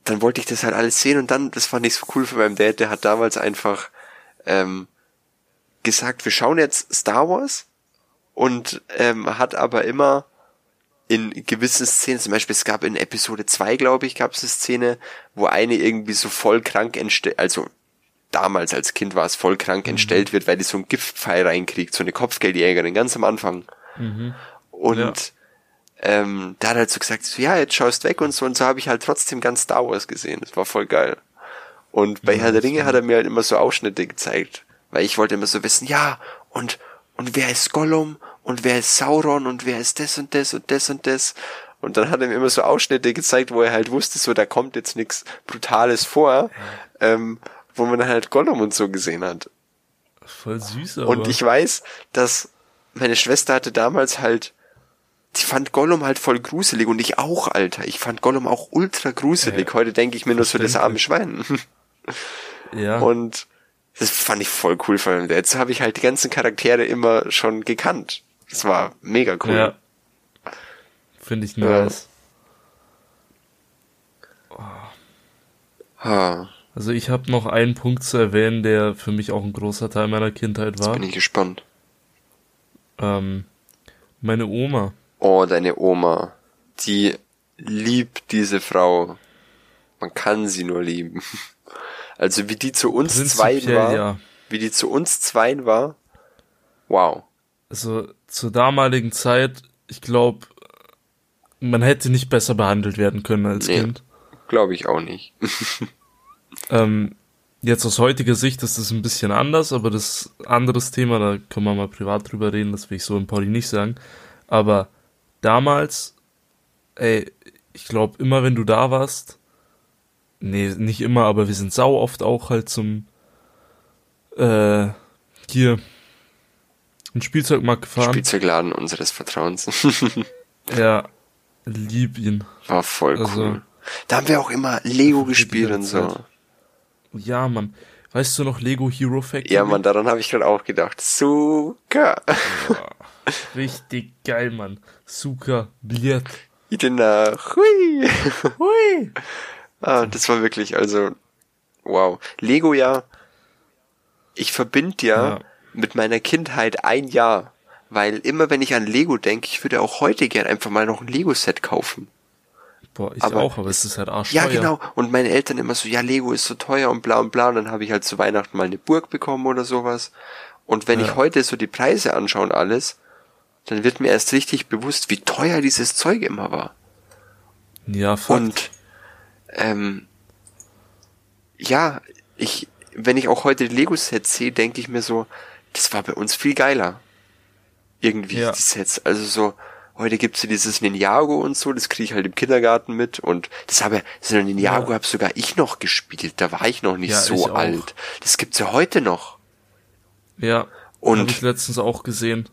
dann wollte ich das halt alles sehen und dann, das fand ich so cool von meinem Dad, der hat damals einfach ähm, gesagt, wir schauen jetzt Star Wars und ähm, hat aber immer in gewissen Szenen, zum Beispiel es gab in Episode 2, glaube ich, gab es eine Szene, wo eine irgendwie so voll krank entstellt, also damals als Kind war es voll krank entstellt wird, weil die so einen Giftpfeil reinkriegt, so eine Kopfgeldjägerin, ganz am Anfang. Und Ja. Ähm, da hat er halt so gesagt, so, ja, jetzt schaust weg und so, und so habe ich halt trotzdem ganz Star Wars gesehen. Das war voll geil. Und bei Herr der Ringe hat er mir halt immer so Ausschnitte gezeigt, weil ich wollte immer so wissen, ja, und, und wer ist Gollum und wer ist Sauron und wer ist das und das und das und das. Und dann hat er mir immer so Ausschnitte gezeigt, wo er halt wusste, so, da kommt jetzt nichts Brutales vor, ähm, wo man halt Gollum und so gesehen hat. voll süß, aber. Und ich weiß, dass meine Schwester hatte damals halt, die fand Gollum halt voll gruselig und ich auch, Alter. Ich fand Gollum auch ultra gruselig. Ja, Heute denke ich mir nur so das arme. Schwein. ja, Und das fand ich voll cool von ihm. Jetzt habe ich halt die ganzen Charaktere immer schon gekannt. Das war mega cool. ja. Finde ich nice. Ha, Also ich habe noch einen Punkt zu erwähnen, der für mich auch ein großer Teil meiner Kindheit war. bin ich gespannt. Ähm, meine Oma. Oh, deine Oma. Die liebt diese Frau. Man kann sie nur lieben. Also wie die zu uns zweien war, ja. wie die zu uns zweien war. Wow. Also zur damaligen Zeit, ich glaube, man hätte nicht besser behandelt werden können als Nee. Kind. Glaube ich auch nicht. Ähm, jetzt aus heutiger Sicht ist es ein bisschen anders, aber das anderes Thema, da können wir mal privat drüber reden, das will ich so im Pauli nicht sagen. Aber damals, ey, ich glaube, immer wenn du da warst, nee, nicht immer, aber wir sind sau oft auch halt zum, äh, hier, ein Spielzeugmarkt gefahren. Spielzeugladen unseres Vertrauens. ja, lieb ihn. War voll cool. Also- da haben wir auch immer Lego gespielt und so. Ja, Mann. Weißt du noch Lego Hero Factory? Ja, man, daran habe ich gerade auch gedacht. Super. Richtig geil, Mann. Suka, Bliert. Idena. Hui. Hui. Ah, das war wirklich, also, wow. Lego ja, ich verbinde ja, Ja. mit meiner Kindheit ein Jahr. Weil immer wenn ich an Lego denke, ich würde auch heute gern einfach mal noch ein Lego-Set kaufen. Boah, ich Aber- auch, aber es ist halt arschteuer. Ja, genau. Und meine Eltern immer so, ja, Lego ist so teuer und bla und bla. Und dann habe ich halt zu Weihnachten mal eine Burg bekommen oder sowas. Und wenn Ja. ich heute so die Preise anschaue und alles, dann wird mir erst richtig bewusst, wie teuer dieses Zeug immer war. Ja, Fakt. Und ähm, ja, ich, wenn ich auch heute Lego-Sets sehe, denke ich mir so, das war bei uns viel geiler. Irgendwie, Ja. die Sets. Also so, heute gibt's ja dieses Ninjago und so, das kriege ich halt im Kindergarten mit. Und das habe, so ein Ninjago Ja. habe sogar ich noch gespielt. Da war ich noch nicht Ja, so alt. Das gibt's ja heute noch. ja. Und- Habe ich letztens auch gesehen.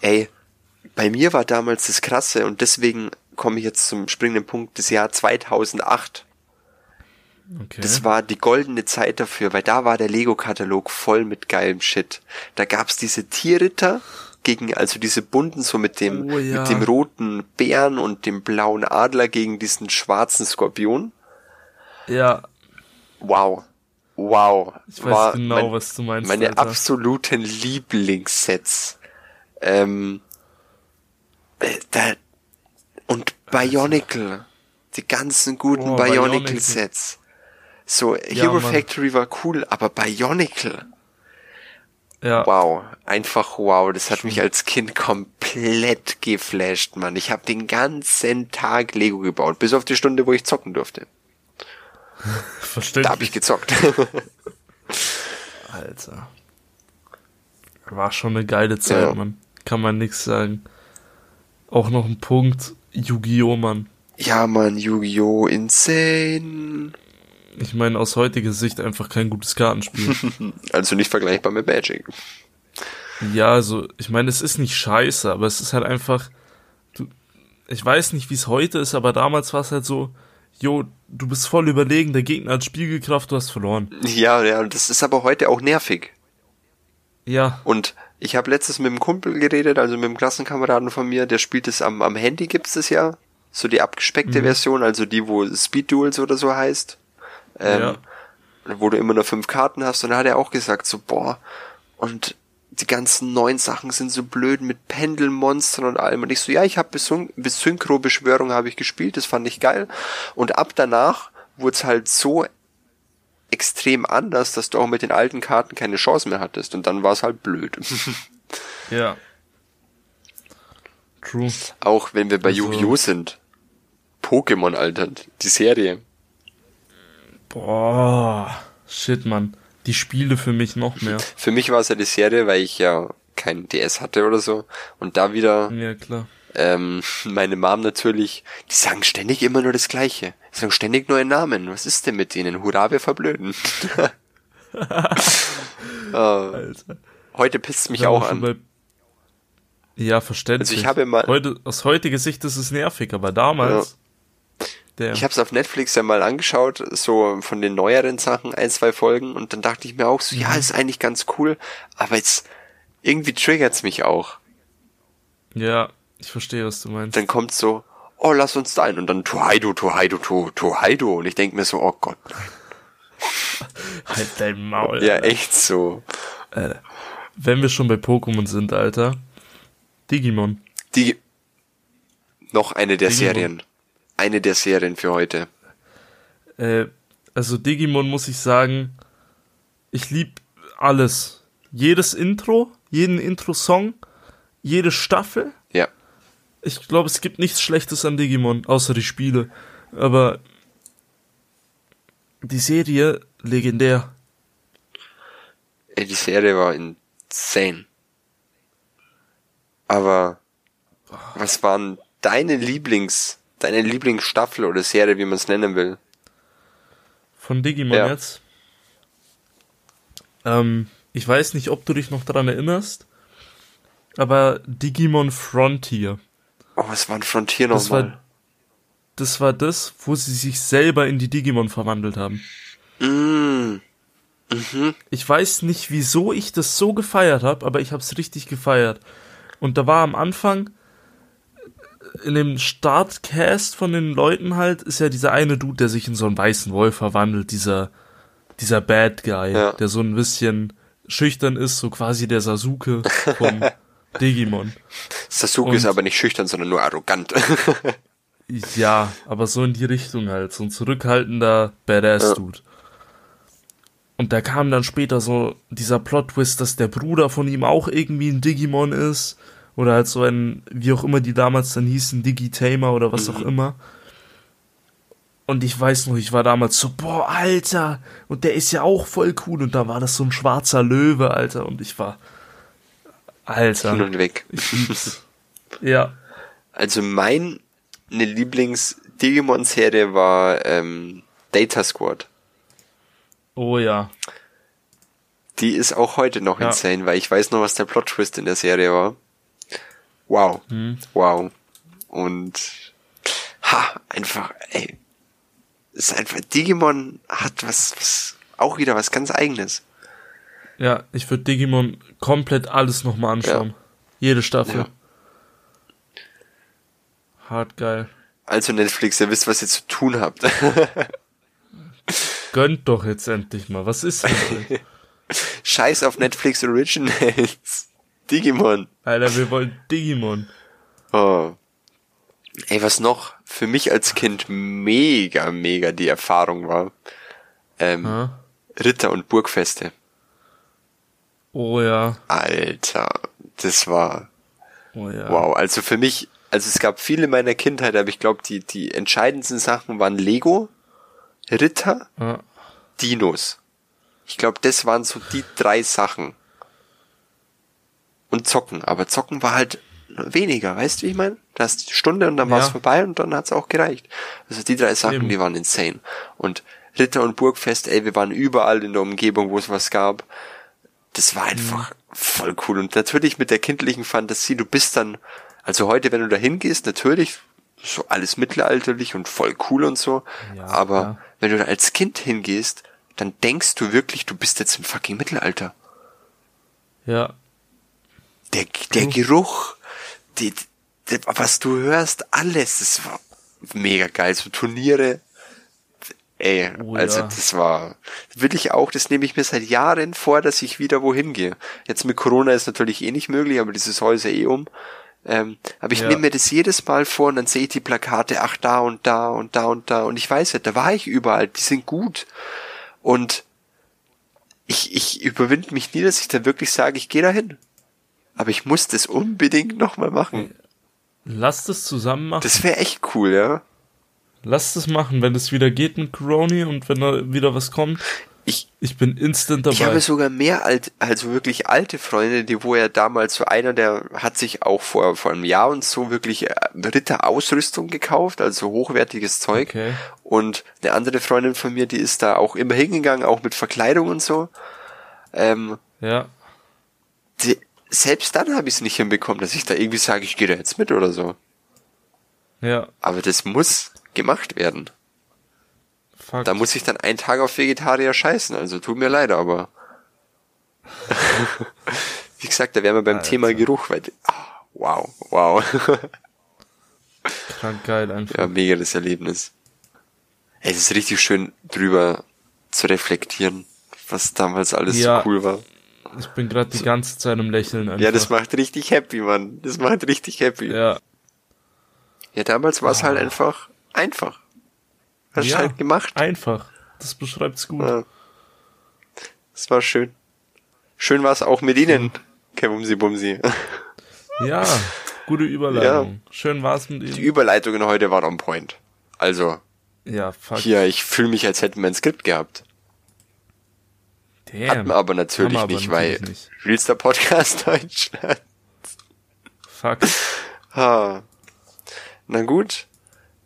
Ey, bei mir war damals das Krasse und deswegen komme ich jetzt zum springenden Punkt, das Jahr 2008. Okay. Das war die goldene Zeit dafür, weil da war der Lego-Katalog voll mit geilem Shit. Da gab's diese Tierritter gegen, also diese bunten, so mit dem, Oh ja. mit dem roten Bären und dem blauen Adler gegen diesen schwarzen Skorpion. ja, Wow. Wow. ich weiß genau, was du meinst. Meine Alter. absoluten Lieblingssets. Ähm, äh, da, und Bionicle. Die ganzen guten Oh, Bionicle-Sets. So, Hero Mann. Factory war cool, aber Bionicle. ja. Wow. Einfach wow. Das hat mich als Kind komplett geflasht, Mann. Ich habe den ganzen Tag Lego gebaut. Bis auf die Stunde, wo ich zocken durfte. verständlich. Da habe ich gezockt. Alter. War schon eine geile Zeit, Ja. Mann. Kann man nix sagen. Auch noch ein Punkt. Yu-Gi-Oh, Mann. ja, Mann. Yu-Gi-Oh! Insane. Ich meine, aus heutiger Sicht einfach kein gutes Kartenspiel. Also nicht vergleichbar mit Magic. ja, also, ich meine, es ist nicht scheiße, aber es ist halt einfach. Du, ich weiß nicht, wie es heute ist, aber damals war es halt so, jo, du bist voll überlegen, der Gegner hat Spiegelkraft, du hast verloren. Ja, ja, das ist aber heute auch nervig. Ja. Und ich habe letztes mit einem Kumpel geredet, also mit einem Klassenkameraden von mir, der spielt es am, am Handy, gibt's es ja. So die abgespeckte mhm. Version, also die, wo Speed Duels oder so heißt. Ähm, ja. Wo du immer nur fünf Karten hast. Und da hat er auch gesagt, so, boah, und die ganzen neuen Sachen sind so blöd mit Pendelmonstern und allem. Und ich so, ja, ich habe bis, bis Synchro-Beschwörung habe ich gespielt, das fand ich geil. Und ab danach wurde es halt so extrem anders, dass du auch mit den alten Karten keine Chance mehr hattest. Und dann war es halt blöd. ja. True. Auch wenn wir bei also, Yu-Gi-Oh! sind. Pokémon, Alter. Die Serie. Boah. Shit, Mann. Die Spiele für mich noch mehr. Für mich war es ja die Serie, weil ich ja kein DS hatte oder so. Und da wieder. Ja, klar. Ähm, meine Mom natürlich, die sagen ständig immer nur das Gleiche. Die sagen ständig neue Namen. Was ist denn mit denen? Hurra, wir verblöden. Alter. Heute pisst mich auch an. Ja, verständlich. Also ich habe mal Heute, aus heutiger Sicht ist es nervig, aber damals. Ja. Ich habe es auf Netflix ja mal angeschaut, so von den neueren Sachen, ein, zwei Folgen, und dann dachte ich mir auch so, ja, mhm. ist eigentlich ganz cool, aber jetzt irgendwie triggert's mich auch. Ja, ich verstehe, was du meinst. Dann kommt so, oh, lass uns da ein, und dann Tuhaido, Tuhaido, tu, Tuhaido, und ich denk mir so, oh Gott, halt dein Maul. Ja, Alter. echt so. Alter. Wenn wir schon bei Pokémon sind, Alter, Digimon. Die noch eine der Digimon. Serien. Eine der Serien für heute. Äh, also Digimon muss ich sagen, ich lieb alles. Jedes Intro, jeden Intro-Song, jede Staffel. Ich glaube, es gibt nichts Schlechtes an Digimon, außer die Spiele. Aber die Serie legendär. Ey, die Serie war insane. Aber was waren deine Lieblings, deine Lieblingsstaffel oder Serie, wie man es nennen will? Von Digimon ja. jetzt? Ähm, ich weiß nicht, ob du dich noch daran erinnerst, aber Digimon Frontier. Oh, was war ein Frontier nochmal? Das, das war das, wo sie sich selber in die Digimon verwandelt haben. Mm. Mhm. Ich weiß nicht, wieso ich das so gefeiert habe, aber ich habe es richtig gefeiert. Und da war am Anfang in dem Startcast von den Leuten halt ist ja dieser eine Dude, der sich in so einen weißen Wolf verwandelt, dieser dieser Bad Guy, ja. der so ein bisschen schüchtern ist, so quasi der Sasuke vom Digimon. Sasuke Und, ist aber nicht schüchtern, sondern nur arrogant. ja, aber so in die Richtung halt, so ein zurückhaltender Badass-Dude. Ja. Und da kam dann später so dieser Plot-Twist, dass der Bruder von ihm auch irgendwie ein Digimon ist. Oder halt so ein, wie auch immer die damals dann hießen, Digitamer oder was mhm. auch immer. Und ich weiß noch, ich war damals so, boah, Alter, und der ist ja auch voll cool. Und da war das so ein schwarzer Löwe, Alter. Und ich war, Alter. Hin und weg. Ja. Also mein eine Lieblings-Digimon-Serie war ähm, Data Squad. Oh ja. Die ist auch heute noch ja. insane, weil ich weiß noch, was der Plot-Twist in der Serie war. Wow. Mhm. Wow. Und ha, einfach, ey. Ist einfach, Digimon hat was, was, auch wieder was ganz eigenes. Ja, ich würde Digimon komplett alles nochmal anschauen. Ja. Jede Staffel. Ja. Hart geil. Also Netflix, ihr wisst, was ihr zu tun habt. Gönnt doch jetzt endlich mal. Was ist denn? Scheiß auf Netflix Originals. Digimon. Alter, wir wollen Digimon. Oh. Ey, was noch für mich als Kind mega, mega die Erfahrung war. Ähm, ha? Ritter- und Burgfeste. Oh ja. Alter, das war. Oh ja. Wow, also für mich, also es gab viele meiner Kindheit, aber ich glaube, die, die entscheidendsten Sachen waren Lego, Ritter, ja. Dinos. Ich glaube, das waren so die drei Sachen. Und Zocken. Aber Zocken war halt weniger, weißt du, wie ich meine? Da hast die Stunde und dann ja. war es vorbei und dann hat's auch gereicht. Also die drei Sachen, Eben. die waren insane. Und Ritter und Burgfest, ey, wir waren überall in der Umgebung, wo es was gab. Das war einfach mhm. voll cool. Und natürlich mit der kindlichen Fantasie, du bist dann, also heute, wenn du da hingehst, natürlich so alles mittelalterlich und voll cool und so. Ja, aber ja. wenn du da als Kind hingehst, dann denkst du wirklich, du bist jetzt im fucking Mittelalter. Ja. Der, der Geruch, die, die, was du hörst, alles, das war mega geil. So Turniere, ey, oh, also ja. das war, will ich auch, das nehme ich mir seit Jahren vor, dass ich wieder wohin gehe. Jetzt mit Corona ist natürlich eh nicht möglich, aber dieses Häuser eh um. Ähm, aber ich ja. nehme mir das jedes Mal vor und dann sehe ich die Plakate, ach da und da und da und da und ich weiß ja, da war ich überall, die sind gut. Und ich, ich überwinde mich nie, dass ich da wirklich sage, ich gehe dahin. Aber ich muss das unbedingt nochmal machen. Lass das zusammen machen. Das wäre echt cool, ja. Lass das machen, wenn es wieder geht mit Corona und wenn da wieder was kommt. Ich, ich bin instant dabei. Ich habe sogar mehr alt, also wirklich alte Freunde, die wo er damals so einer, der hat sich auch vor, vor einem Jahr und so wirklich äh, Ritterausrüstung gekauft, also hochwertiges Zeug. Okay. Und eine andere Freundin von mir, die ist da auch immer hingegangen, auch mit Verkleidung und so. Ähm, ja. Die, selbst dann habe ich es nicht hinbekommen, dass ich da irgendwie sage, ich gehe da jetzt mit oder so. Ja. Aber das muss gemacht werden. Fuck. Da muss ich dann einen Tag auf Vegetarier scheißen, also tut mir leid, aber. Wie gesagt, da wären wir beim Alter. Thema Geruch, weil. Oh, wow, wow. Krank geil einfach. Ja, mega das Erlebnis. Es ist richtig schön drüber zu reflektieren, was damals alles ja, so cool war. Ich bin gerade die ganze Zeit im Lächeln einfach. Ja, das macht richtig happy, Mann. Das macht richtig happy. Ja. Ja, damals war es oh. halt einfach einfach. Hast ja, halt gemacht. Einfach. Das beschreibt's gut. Ja. Das war schön. Schön war es auch mit Ihnen, Kevumsi Bumsi. Ja, gute Überleitung. Ja. Schön war es mit Ihnen. Die Überleitungen heute waren on point. Also. Ja, fuck. Hier, ich fühle mich, als hätten wir ein Skript gehabt. Damn. Hatten wir aber natürlich wir aber nicht, natürlich weil nicht. Realster Podcast Deutschland. Fuck. Ha. Na gut.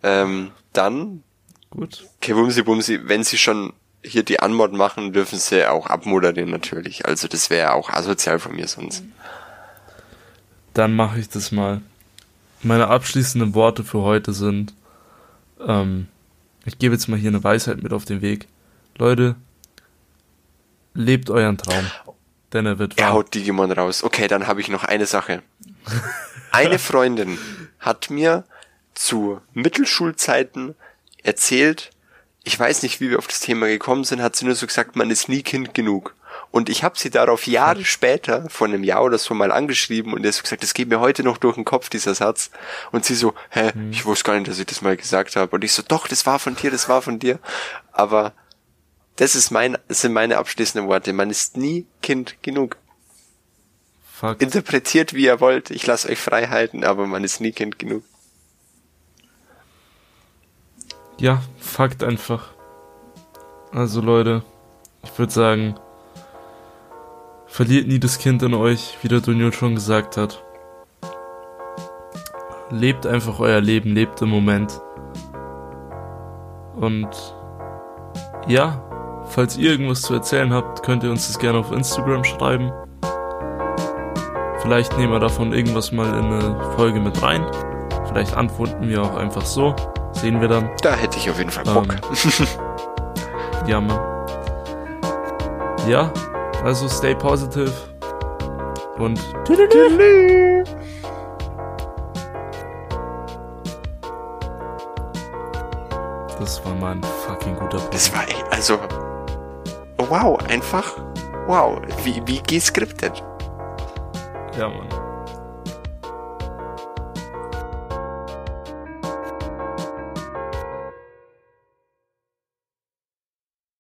Ähm, dann. Gut. Okay, Bumsi Bumsi, wenn Sie schon hier die Anmod machen, dürfen Sie auch abmoderieren natürlich. Also das wäre auch asozial von mir sonst. Dann mache ich das mal. Meine abschließenden Worte für heute sind, ähm, ich gebe jetzt mal hier eine Weisheit mit auf den Weg. Leute, lebt euren Traum, denn er wird wahr. Er haut Digimon raus. Okay, dann habe ich noch eine Sache. Eine Freundin hat mir zu Mittelschulzeiten erzählt, ich weiß nicht, wie wir auf das Thema gekommen sind, hat sie nur so gesagt, man ist nie Kind genug. Und ich habe sie darauf Jahre später, vor einem Jahr oder so mal angeschrieben und er so gesagt, das geht mir heute noch durch den Kopf, dieser Satz. Und sie so, hä, mhm. ich wusste gar nicht, dass ich das mal gesagt habe. Und ich so, doch, das war von dir, das war von dir. Aber das ist mein, das sind meine abschließenden Worte. Man ist nie Kind genug. Fuck. Interpretiert, wie ihr wollt. Ich lasse euch frei halten, aber man ist nie Kind genug. Ja, Fakt einfach. Also Leute, ich würde sagen, verliert nie das Kind in euch, wie der Dunio schon gesagt hat. Lebt einfach euer Leben, lebt im Moment. Und ja, falls ihr irgendwas zu erzählen habt, könnt ihr uns das gerne auf Instagram schreiben. Vielleicht nehmen wir davon irgendwas mal in eine Folge mit rein. Vielleicht antworten wir auch einfach so. Sehen wir dann. Da hätte ich auf jeden Fall Bock. Ähm, ja, Mann. Ja, also stay positive. Und. Tüdelü. Das war mal ein fucking guter Punkt. Das war echt, also. Wow, einfach. Wow, wie, wie geskriptet. Ja, Mann.